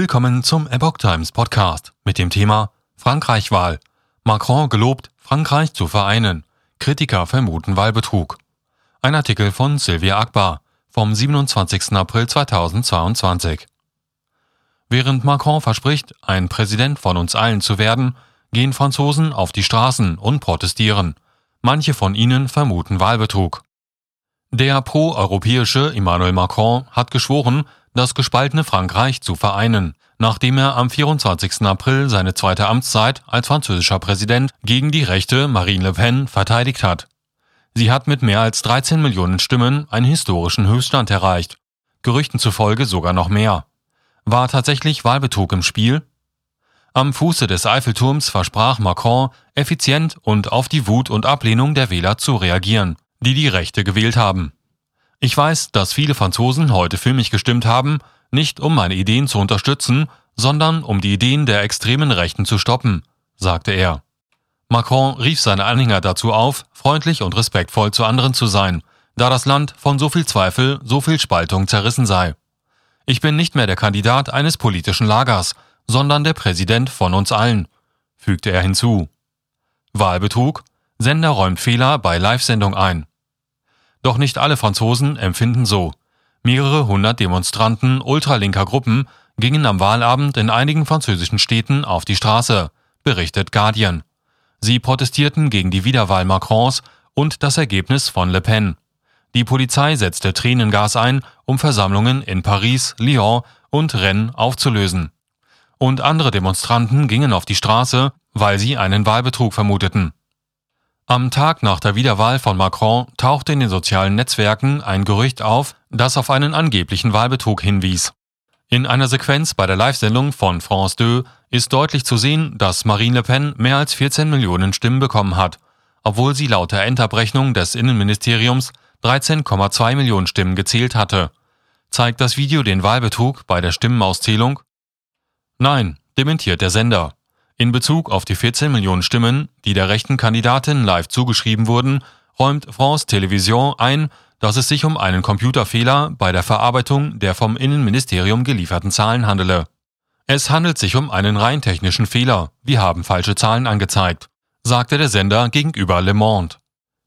Willkommen zum Epoch Times Podcast mit dem Thema Frankreich-Wahl. Macron gelobt, Frankreich zu vereinen. Kritiker vermuten Wahlbetrug. Ein Artikel von Sylvia Akbar vom 27. April 2022. Während Macron verspricht, ein Präsident von uns allen zu werden, gehen Franzosen auf die Straßen und protestieren. Manche von ihnen vermuten Wahlbetrug. Der pro-europäische Emmanuel Macron hat geschworen, das gespaltene Frankreich zu vereinen, nachdem er am 24. April seine zweite Amtszeit als französischer Präsident gegen die rechte Marine Le Pen verteidigt hat. Sie hat mit mehr als 13 Millionen Stimmen einen historischen Höchststand erreicht, Gerüchten zufolge sogar noch mehr. War tatsächlich Wahlbetrug im Spiel? Am Fuße des Eiffelturms versprach Macron, effizient und auf die Wut und Ablehnung der Wähler zu reagieren die die Rechte gewählt haben. Ich weiß, dass viele Franzosen heute für mich gestimmt haben, nicht um meine Ideen zu unterstützen, sondern um die Ideen der extremen Rechten zu stoppen, sagte er. Macron rief seine Anhänger dazu auf, freundlich und respektvoll zu anderen zu sein, da das Land von so viel Zweifel, so viel Spaltung zerrissen sei. Ich bin nicht mehr der Kandidat eines politischen Lagers, sondern der Präsident von uns allen, fügte er hinzu. Wahlbetrug? Sender räumt Fehler bei Live-Sendung ein. Doch nicht alle Franzosen empfinden so. Mehrere hundert Demonstranten ultralinker Gruppen gingen am Wahlabend in einigen französischen Städten auf die Straße, berichtet Guardian. Sie protestierten gegen die Wiederwahl Macrons und das Ergebnis von Le Pen. Die Polizei setzte Tränengas ein, um Versammlungen in Paris, Lyon und Rennes aufzulösen. Und andere Demonstranten gingen auf die Straße, weil sie einen Wahlbetrug vermuteten. Am Tag nach der Wiederwahl von Macron tauchte in den sozialen Netzwerken ein Gerücht auf, das auf einen angeblichen Wahlbetrug hinwies. In einer Sequenz bei der Live-Sendung von France 2 ist deutlich zu sehen, dass Marine Le Pen mehr als 14 Millionen Stimmen bekommen hat, obwohl sie laut der Endabrechnung des Innenministeriums 13,2 Millionen Stimmen gezählt hatte. Zeigt das Video den Wahlbetrug bei der Stimmenauszählung? Nein, dementiert der Sender. In Bezug auf die 14 Millionen Stimmen, die der rechten Kandidatin live zugeschrieben wurden, räumt France Television ein, dass es sich um einen Computerfehler bei der Verarbeitung der vom Innenministerium gelieferten Zahlen handele. Es handelt sich um einen rein technischen Fehler, wir haben falsche Zahlen angezeigt, sagte der Sender gegenüber Le Monde.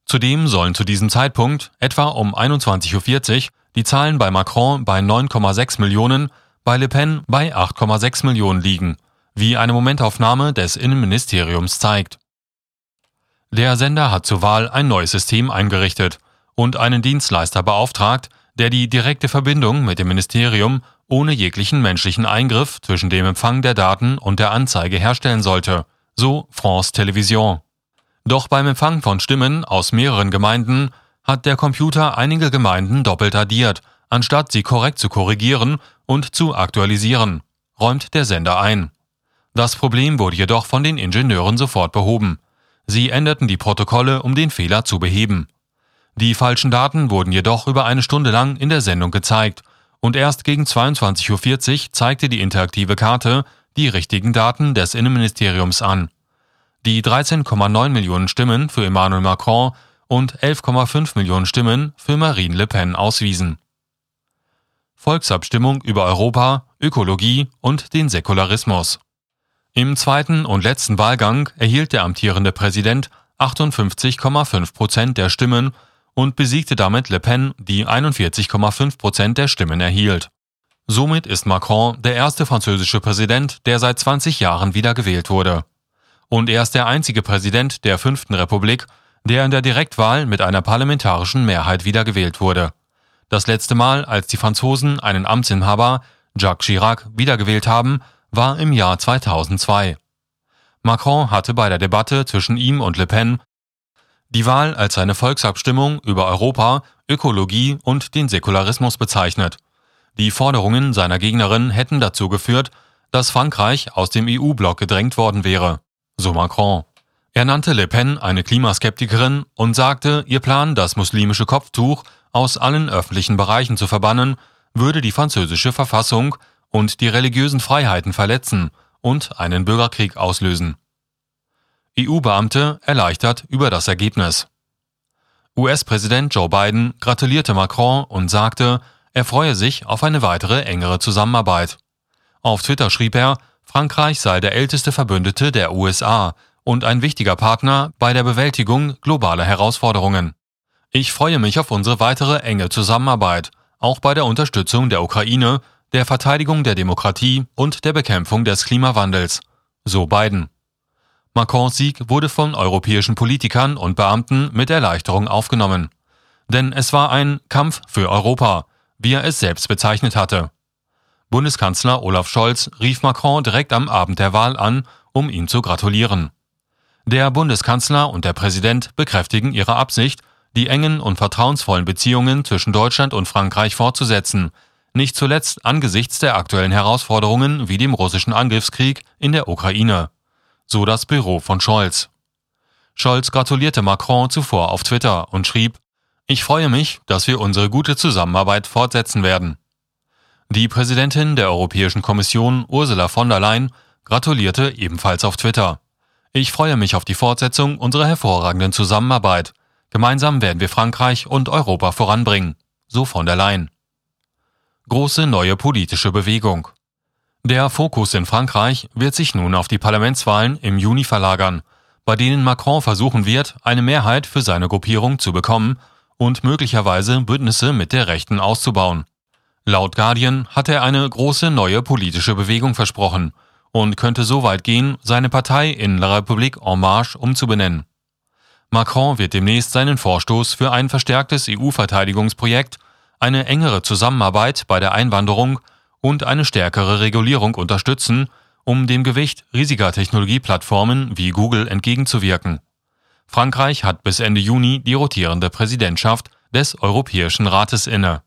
Zudem sollen zu diesem Zeitpunkt, etwa um 21.40 Uhr, die Zahlen bei Macron bei 9,6 Millionen, bei Le Pen bei 8,6 Millionen liegen wie eine Momentaufnahme des Innenministeriums zeigt. Der Sender hat zur Wahl ein neues System eingerichtet und einen Dienstleister beauftragt, der die direkte Verbindung mit dem Ministerium ohne jeglichen menschlichen Eingriff zwischen dem Empfang der Daten und der Anzeige herstellen sollte, so France Television. Doch beim Empfang von Stimmen aus mehreren Gemeinden hat der Computer einige Gemeinden doppelt addiert, anstatt sie korrekt zu korrigieren und zu aktualisieren, räumt der Sender ein. Das Problem wurde jedoch von den Ingenieuren sofort behoben. Sie änderten die Protokolle, um den Fehler zu beheben. Die falschen Daten wurden jedoch über eine Stunde lang in der Sendung gezeigt und erst gegen 22.40 Uhr zeigte die interaktive Karte die richtigen Daten des Innenministeriums an. Die 13,9 Millionen Stimmen für Emmanuel Macron und 11,5 Millionen Stimmen für Marine Le Pen auswiesen. Volksabstimmung über Europa, Ökologie und den Säkularismus. Im zweiten und letzten Wahlgang erhielt der amtierende Präsident 58,5 Prozent der Stimmen und besiegte damit Le Pen, die 41,5 Prozent der Stimmen erhielt. Somit ist Macron der erste französische Präsident, der seit 20 Jahren wiedergewählt wurde. Und er ist der einzige Präsident der fünften Republik, der in der Direktwahl mit einer parlamentarischen Mehrheit wiedergewählt wurde. Das letzte Mal, als die Franzosen einen Amtsinhaber, Jacques Chirac, wiedergewählt haben, war im Jahr 2002. Macron hatte bei der Debatte zwischen ihm und Le Pen die Wahl als eine Volksabstimmung über Europa, Ökologie und den Säkularismus bezeichnet. Die Forderungen seiner Gegnerin hätten dazu geführt, dass Frankreich aus dem EU-Block gedrängt worden wäre, so Macron. Er nannte Le Pen eine Klimaskeptikerin und sagte, ihr Plan, das muslimische Kopftuch aus allen öffentlichen Bereichen zu verbannen, würde die französische Verfassung und die religiösen Freiheiten verletzen und einen Bürgerkrieg auslösen. EU-Beamte erleichtert über das Ergebnis. US-Präsident Joe Biden gratulierte Macron und sagte, er freue sich auf eine weitere engere Zusammenarbeit. Auf Twitter schrieb er, Frankreich sei der älteste Verbündete der USA und ein wichtiger Partner bei der Bewältigung globaler Herausforderungen. Ich freue mich auf unsere weitere enge Zusammenarbeit, auch bei der Unterstützung der Ukraine, der Verteidigung der Demokratie und der Bekämpfung des Klimawandels, so Biden. Macrons Sieg wurde von europäischen Politikern und Beamten mit Erleichterung aufgenommen. Denn es war ein Kampf für Europa, wie er es selbst bezeichnet hatte. Bundeskanzler Olaf Scholz rief Macron direkt am Abend der Wahl an, um ihm zu gratulieren. Der Bundeskanzler und der Präsident bekräftigen ihre Absicht, die engen und vertrauensvollen Beziehungen zwischen Deutschland und Frankreich fortzusetzen, nicht zuletzt angesichts der aktuellen Herausforderungen wie dem russischen Angriffskrieg in der Ukraine. So das Büro von Scholz. Scholz gratulierte Macron zuvor auf Twitter und schrieb, ich freue mich, dass wir unsere gute Zusammenarbeit fortsetzen werden. Die Präsidentin der Europäischen Kommission, Ursula von der Leyen, gratulierte ebenfalls auf Twitter. Ich freue mich auf die Fortsetzung unserer hervorragenden Zusammenarbeit. Gemeinsam werden wir Frankreich und Europa voranbringen, so von der Leyen. Große neue politische Bewegung. Der Fokus in Frankreich wird sich nun auf die Parlamentswahlen im Juni verlagern, bei denen Macron versuchen wird, eine Mehrheit für seine Gruppierung zu bekommen und möglicherweise Bündnisse mit der Rechten auszubauen. Laut Guardian hat er eine große neue politische Bewegung versprochen und könnte so weit gehen, seine Partei in La République en Marche umzubenennen. Macron wird demnächst seinen Vorstoß für ein verstärktes EU-Verteidigungsprojekt, eine engere Zusammenarbeit bei der Einwanderung und eine stärkere Regulierung unterstützen, um dem Gewicht riesiger Technologieplattformen wie Google entgegenzuwirken. Frankreich hat bis Ende Juni die rotierende Präsidentschaft des Europäischen Rates inne